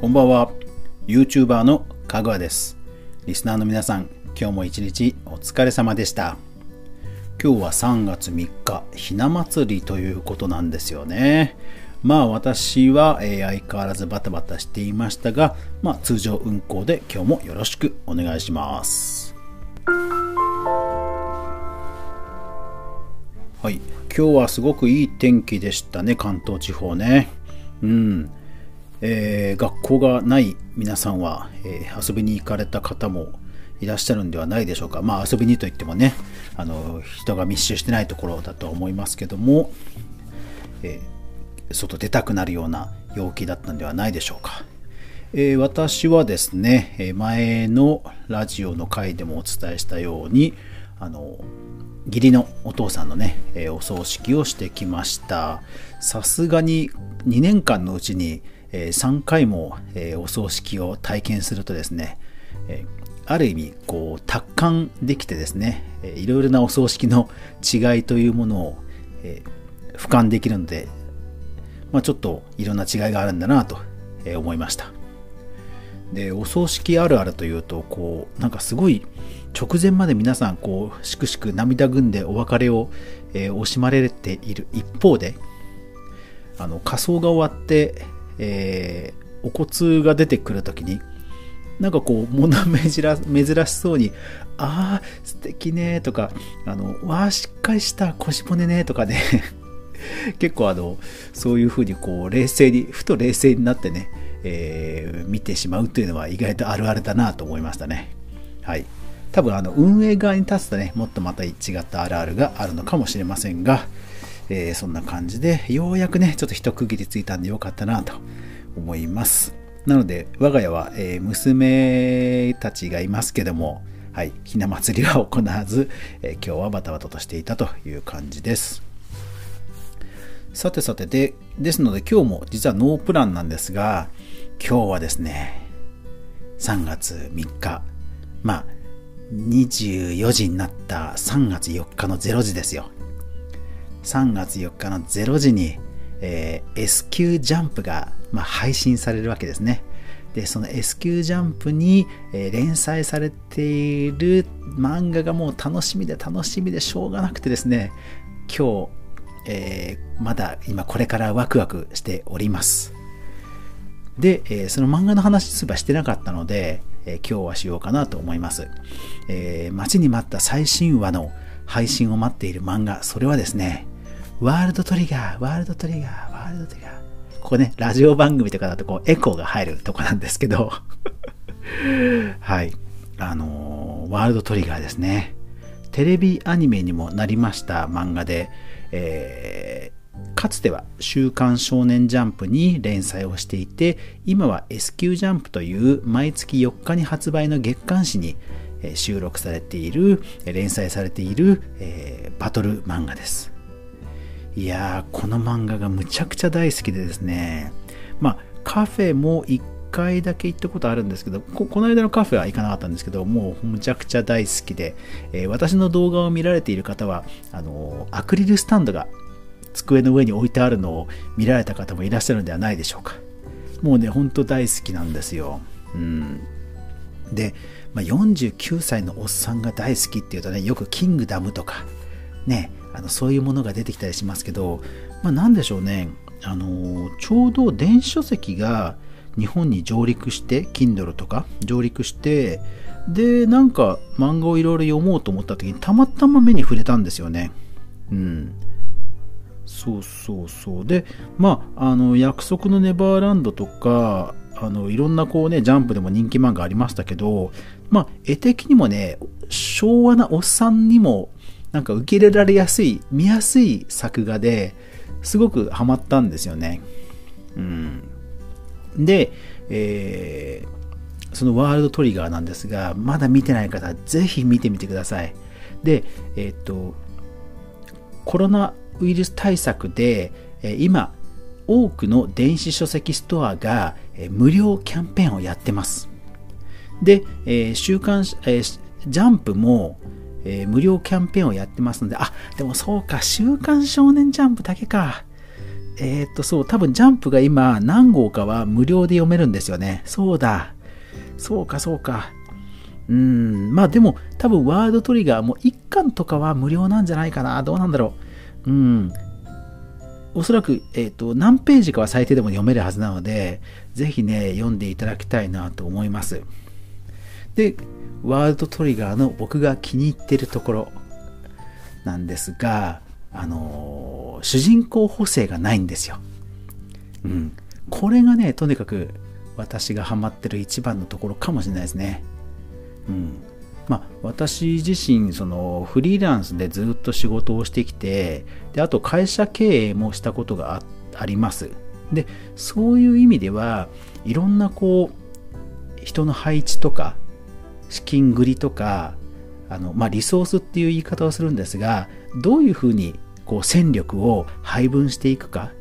こんばんは。YouTuber のかぐわです。リスナーの皆さん今日も一日お疲れ様でした。今日は3月3日ひな祭りということなんですよね。まあ私は、えー、相変わらずバタバタしていましたが、まあ、通常運行で今日もよろしくお願いします。はい。今日はすごくいい天気でしたね関東地方ね。うん。えー、学校がない皆さんは、えー、遊びに行かれた方もいらっしゃるんではないでしょうか。まあ遊びにといってもね、あの人が密集してないところだとは思いますけども、えー、外出たくなるような陽気だったんではないでしょうか。えー、私はですね、前のラジオの回でもお伝えしたように、あの義理のお父さんのね、えー、お葬式をしてきました。さすがに2年間のうちにえ3回も、えお葬式を体験するとですね、えある意味こう達観できてですね、えいろいろなお葬式の違いというものを、え俯瞰できるので、まあ、ちょっといろんな違いがあるんだなと思いました。でお葬式あるあるというとこうなんかすごい直前まで皆さんこうしくしく涙ぐんでお別れを、え惜しまれている一方であの仮装が終わってえー、お骨が出てくるときに、なんかこう、物 珍しそうに、ああ、素敵ねとか、あの、わあ、しっかりした腰骨ねとかね 結構あの、そういうふうにこう、冷静に、ふと冷静になってね、えー、見てしまうというのは意外とあるあるだなと思いましたね。はい。多分あの、運営側に立つとね、もっとまた違ったあるあるがあるのかもしれませんが、えー、そんな感じで、ようやくね、ちょっと一区切りついたんでよかったなと思います。なので、我が家は、えー、娘たちがいますけども、はい、ひな祭りは行わず、えー、今日はバタバタとしていたという感じです。さてさてで、ですので今日も実はノープランなんですが、今日はですね、3月3日、まあ、24時になった3月4日の0時ですよ。3月4日の0時に、えー、S q ジャンプが、まあ、配信されるわけですね。で、その S q ジャンプに、えー、連載されている漫画がもう楽しみで楽しみでしょうがなくてですね、今日、えー、まだ今これからワクワクしております。で、えー、その漫画の話すばしてなかったので、え今日はしようかなと思います。え待ちに待った最新話の配信を待っている漫画、それはですね、ワールドトリガー、ワールドトリガー、ワールドトリガー。ここね、ラジオ番組とかだとこうエコーが入るとこなんですけど、はい。あのー、ワールドトリガーですね。テレビアニメにもなりました漫画で、えー、かつては週刊少年ジャンプに連載をしていて、今は S q ジャンプという毎月4日に発売の月刊誌に収録されている、連載されている、えー、バトル漫画です。いやー、この漫画がむちゃくちゃ大好きでですね、まあ、カフェも1回だけ行ったことあるんですけどこ、この間のカフェは行かなかったんですけど、もうむちゃくちゃ大好きで、えー、私の動画を見られている方は、あのー、アクリルスタンドが机の上に置いてあるのを見られた方もいらっしゃるのではないでしょうか。もうね、ほんと大好きなんですよ。うん。で、まあ、49歳のおっさんが大好きっていうとね、よくキングダムとか、ね、あのそういうものが出てきたりしますけど、まあ、何でしょうね。あのちょうど電子書籍が日本に上陸して Kindle とか上陸してでなんか漫画をいろいろ読もうと思った時にたまたま目に触れたんですよね。うん。そうそうそう。でまああの約束のネバーランドとかあのいろんなこうねジャンプでも人気漫画ありましたけどまあ絵的にもね昭和なおっさんにもなんか受け入れられやすい、見やすい作画ですごくハマったんですよね。うん。で、えー、そのワールドトリガーなんですが、まだ見てない方ぜひ見てみてください。で、えっ、と、コロナウイルス対策で、え今、多くの電子書籍ストアが、え無料キャンペーンをやってます。で、え週刊、えジャンプも、えー、無料キャンペーンをやってますので、あ、でもそうか、週刊少年ジャンプだけか。えー、っと、そう、多分ジャンプが今何号かは無料で読めるんですよね。そうだ。そうか、そうか。うん、まあでも多分ワードトリガーも1巻とかは無料なんじゃないかな。どうなんだろう。うん。おそらく、えっ、と、何ページかは最低でも読めるはずなので、ぜひね、読んでいただきたいなと思います。で、ワールドトリガーの僕が気に入ってるところなんですが、あのー、主人公補正がないんですよ。うん。これがね、とにかく私がハマってる一番のところかもしれないですね。うん。まあ、私自身、そのフリーランスでずっと仕事をしてきて、で、あと会社経営もしたことがあります。で、そういう意味では、いろんなこう、人の配置とか、資金繰りとか、あの、まあ、リソースっていう言い方をするんですが、どういうふうにこう戦力を配分していくか、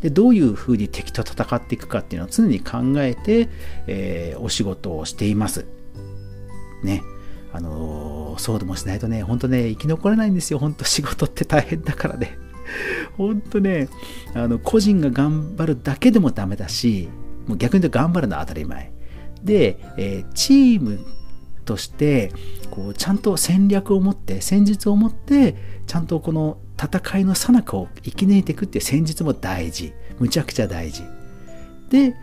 でどういうふうに敵と戦っていくかっていうのを常に考えて、えー、お仕事をしています。ね。あのー、そうでもしないとね、本当ね、生き残れないんですよ。本当仕事って大変だからね。本当ね、あの、個人が頑張るだけでもダメだし、もう逆に言うと頑張るのは当たり前。で、えー、チームとしてこうちゃんと戦略を持って戦術を持ってちゃんとこの戦いの最中を生き抜いていくっていう戦術も大事むちゃくちゃ大事で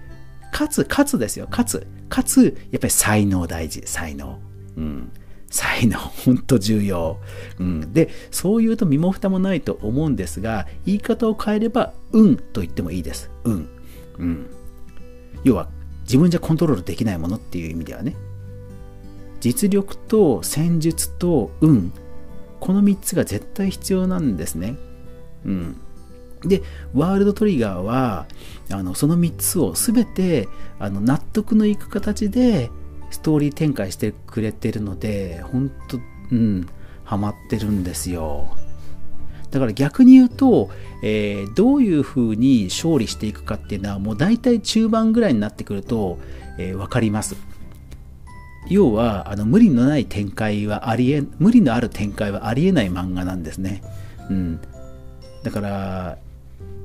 かつかつですよかつかつやっぱり才能大事才能うん才能、ほんと重要。うん、で、そう言うと身も蓋もないと思うんですが、言い方を変えれば、運と言ってもいいです。運。うん。要は、自分じゃコントロールできないものっていう意味ではね。実力と戦術と運この3つが絶対必要なんですね。うん、でワールドトリガーはあのその3つを全てあの納得のいく形でストーリー展開してくれてるので本当うんハマってるんですよ。だから逆に言うと、えー、どういう風に勝利していくかっていうのはもう大体中盤ぐらいになってくると、えー、分かります。要はあの無理のない展開はありえ無理のある展開はありえない漫画なんですね、うん、だから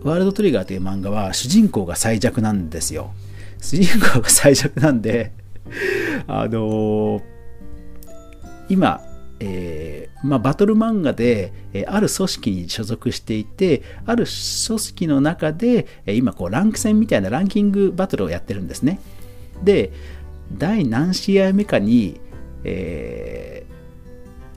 ワールドトリガーという漫画は主人公が最弱なんですよ。主人公が最弱なんで あのー、今えーまあ、バトル漫画で、えー、ある組織に所属していてある組織の中で、えー、今こうランク戦みたいなランキングバトルをやってるんですね。で第何試合目かに、え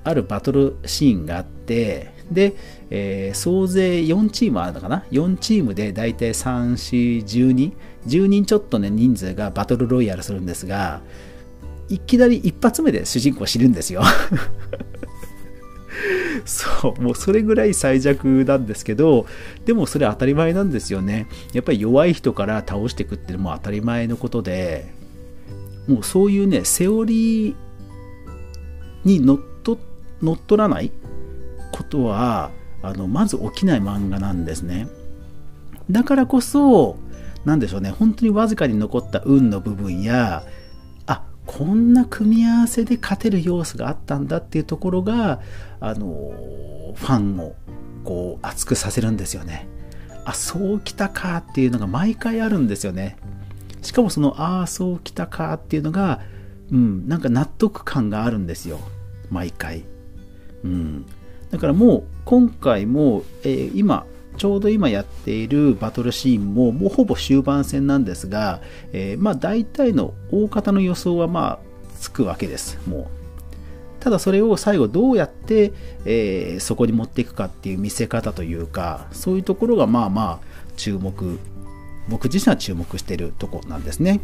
ー、あるバトルシーンがあって、で、えー、総勢4チームあるのかな ?4 チームで大体3、4、1 2 10人ちょっとね、人数がバトルロイヤルするんですが、いきなり一発目で主人公死ぬんですよ そう、もうそれぐらい最弱なんですけど、でもそれ当たり前なんですよね。やっぱり弱い人から倒していくっていうのも当たり前のことで、もうそういうねセオリーにのっと乗っ取らないことはあのまず起きない漫画なんですね。だからこそ何でしょうね本当にわずかに残った運の部分やあこんな組み合わせで勝てる要素があったんだっていうところがあのファンをこう熱くさせるんですよね。あそうきたかっていうのが毎回あるんですよね。しかもその、ああ、そうきたかっていうのが、うん、なんか納得感があるんですよ。毎回。うん。だからもう、今回も、えー、今、ちょうど今やっているバトルシーンも、もうほぼ終盤戦なんですが、えー、まあ大体の大方の予想はまあつくわけです。もう。ただそれを最後どうやって、えー、そこに持っていくかっていう見せ方というか、そういうところがまあまあ注目僕自身は注目しているとこなんですね。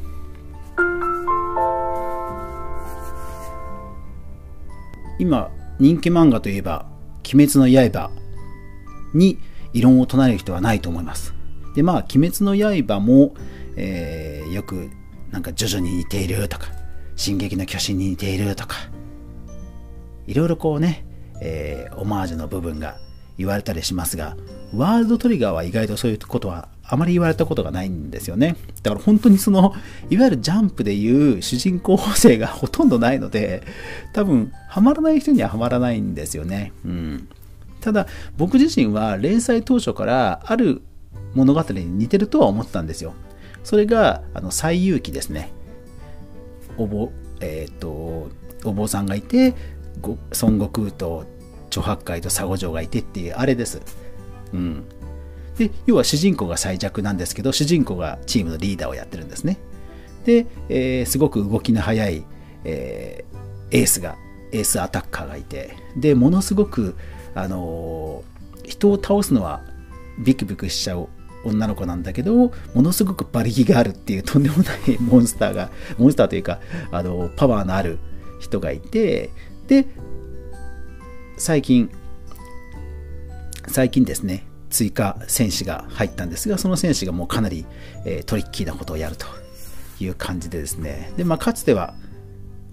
今人気漫画といえば「鬼滅の刃」に異論を唱える人はないと思います。でまあ「鬼滅の刃も」えー、よくなんか徐々に似ているとか「進撃の巨人」に似ているとかいろいろこうね、えー、オマージュの部分が言われたりしますがワールドトリガーは意外とそういうことはあまり言われたことがないんですよね。だから本当にその、いわゆるジャンプでいう主人公補正がほとんどないので、多分、ハマらない人にはハマらないんですよね。うん。ただ、僕自身は連載当初からある物語に似てるとは思ってたんですよ。それが、あの、西遊記ですね。お坊、えっ、と、お坊さんがいて、孫悟空と猪八戒と佐護城がいてっていう、あれです。うん。で、要は主人公が最弱なんですけど、主人公がチームのリーダーをやってるんですね。で、えー、すごく動きの速い、えー、エースが、エースアタッカーがいて、で、ものすごく、あのー、人を倒すのはビクビクしちゃう女の子なんだけど、ものすごく馬力があるっていうとんでもない モンスターが、モンスターというか、あの、パワーのある人がいて、で、最近、最近ですね、追加戦士が入ったんですが、その戦士がもうかなり、えー、トリッキーなことをやるという感じでですね、で、まあ、かつては、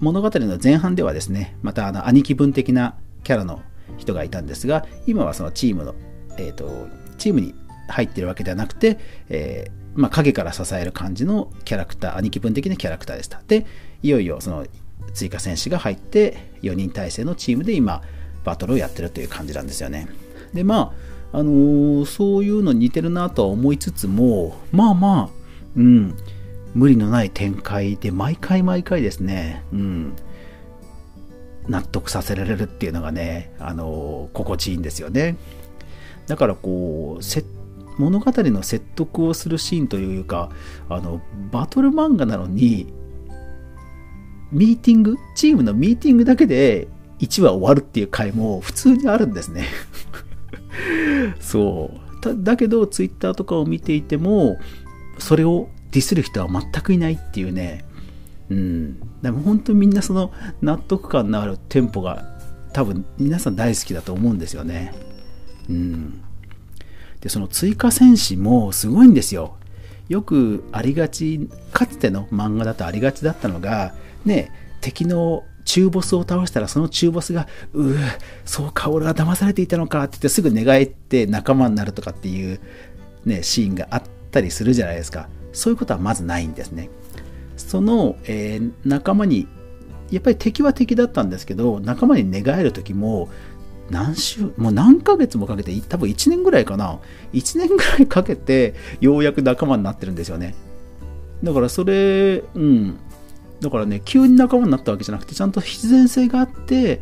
物語の前半ではですね、またあの兄貴分的なキャラの人がいたんですが、今はそのチームの、えっ、ー、と、チームに入ってるわけではなくて、えー、まあ、影から支える感じのキャラクター、兄貴分的なキャラクターでした。で、いよいよその追加戦士が入って、4人体制のチームで今、バトルをやってるという感じなんですよね。で、まあ、あのー、そういうの似てるなとは思いつつも、まあまあ、うん、無理のない展開で毎回毎回ですね、うん、納得させられるっていうのがね、あの心地いいんですよね。だからこう、物語の説得をするシーンというか、あの、バトル漫画なのに、ミーティング、チームのミーティングだけで1話終わるっていう回も普通にあるんですね。そう。だけど、ツイッターとかを見ていても、それをディスる人は全くいないっていうね、うん。でも本当みんなその納得感のあるテンポが多分皆さん大好きだと思うんですよね。うん。で、その追加戦士もすごいんですよ。よくありがち、かつての漫画だとありがちだったのが、ね、敵の中ボスを倒したらその中ボスが、うぅ、そうか、俺は騙されていたのかって言ってすぐ寝返って仲間になるとかっていうね、シーンがあったりするじゃないですか。そういうことはまずないんですね。その、えー、仲間に、やっぱり敵は敵だったんですけど、仲間に寝返る時も、何週、もう何ヶ月もかけて、多分1年ぐらいかな。1年ぐらいかけて、ようやく仲間になってるんですよね。だからそれ、うん。だからね、急に仲間になったわけじゃなくて、ちゃんと必然性があって、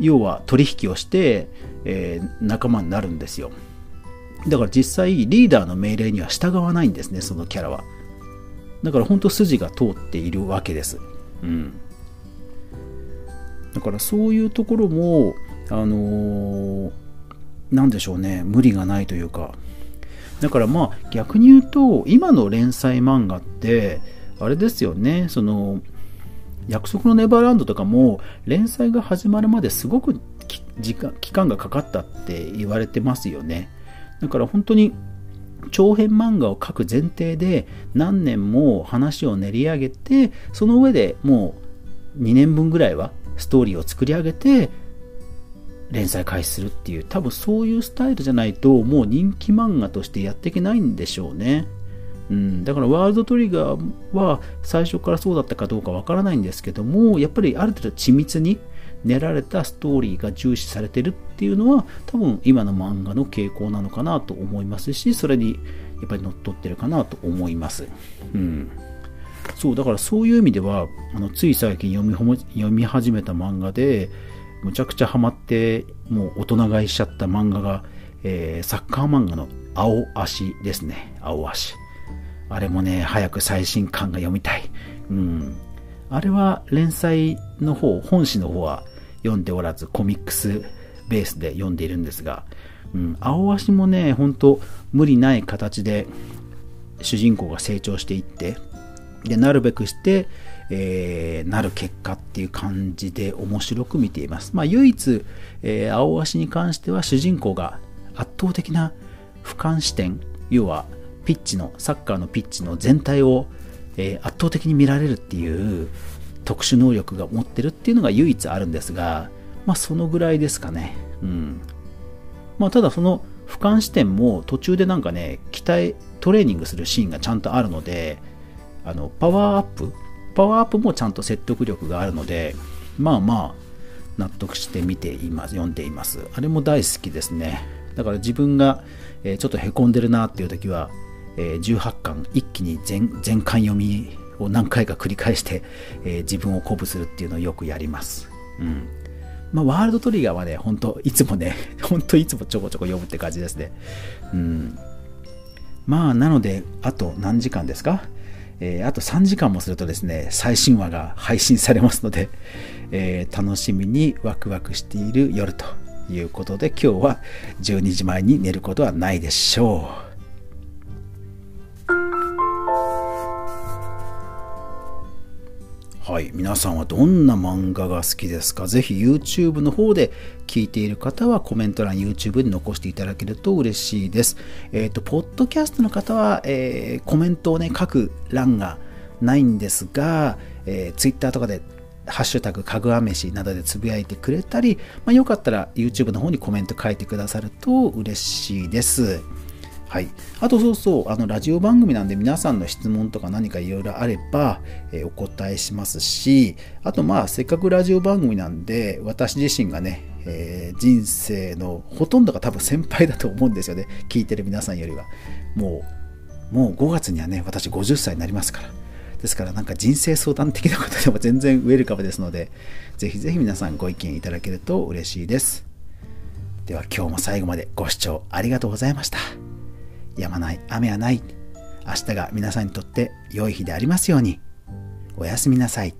要は取引をして、えー、仲間になるんですよ。だから実際リーダーの命令には従わないんですね、そのキャラは。だから本当筋が通っているわけです。うん。だからそういうところも、あのー、なんでしょうね、無理がないというか。だからまあ逆に言うと、今の連載漫画って、あれですよね、その、約束のネバーランドとかも連載が始まるまですごく時間期間がかかったって言われてますよね。だから本当に長編漫画を描く前提で何年も話を練り上げてその上でもう2年分ぐらいはストーリーを作り上げて連載開始するっていう多分そういうスタイルじゃないともう人気漫画としてやっていけないんでしょうね。うん、だからワールドトリガーは最初からそうだったかどうかわからないんですけどもやっぱりある程度緻密に練られたストーリーが重視されてるっていうのは多分今の漫画の傾向なのかなと思いますしそれにやっぱり乗っ取ってるかなと思います。うん。そうだからそういう意味ではあのつい最近読み読み始めた漫画でむちゃくちゃハマってもう大人買いしちゃった漫画が、えー、サッカー漫画の青足ですね青足あれもね早く最新刊が読みたい。うん。あれは連載の方本誌の方は読んでおらず、コミックスベースで読んでいるんですが、うん、青足もね、ほんと無理ない形で主人公が成長していって、で、なるべくして、えー、なる結果っていう感じで面白く見ています。まあ、唯一、えー、青足に関しては主人公が圧倒的な俯瞰視点、要はピッチの、サッカーのピッチの全体を、えー、圧倒的に見られるっていう特殊能力が持ってるっていうのが唯一あるんですが、まあそのぐらいですかね。うん。まあただその俯瞰視点も途中でなんかね、鍛え、トレーニングするシーンがちゃんとあるので、あの、パワーアップパワーアップもちゃんと説得力があるので、まあまあ、納得して見ています、読んでいます。あれも大好きですね。だから自分が、えちょっとへこんでるなっていう時は、え18巻一気に全全巻読みを何回か繰り返して、え自分を鼓舞するっていうのをよくやります。うんまあ、ワールドトリガーはね、本当いつもね、本当いつもちょこちょこ読むって感じですね。うん。まあ、なので、あと何時間ですか？えー、あと3時間もするとですね、最新話が配信されますので、えー、楽しみにワクワクしている夜ということで、今日は12時前に寝ることはないでしょう。はい、皆さんはどんな漫画が好きですか？ぜひ YouTube の方で聞いている方はコメント欄 YouTube に残していただけると嬉しいです。えっ、ー、と、ポッドキャストの方は、えー、コメントをね、書く欄がないんですが、えー、Twitter とかでハッシュタグかぐわ飯などでつぶやいてくれたり、まあ、よかったら YouTube の方にコメント書いてくださると嬉しいです。はい、あとそうそうあのラジオ番組なんで皆さんの質問とか何かいろいろあれば、えー、お答えしますしあとまあせっかくラジオ番組なんで私自身がね、えー、人生のほとんどが多分先輩だと思うんですよね。聞いてる皆さんよりは。もうもう5月にはね私50歳になりますから。ですからなんか人生相談的なことでも全然ウェルカムですのでぜひぜひ皆さんご意見いただけると嬉しいです。では今日も最後までご視聴ありがとうございました。止まない雨はない明日が皆さんにとって良い日でありますようにおやすみなさい。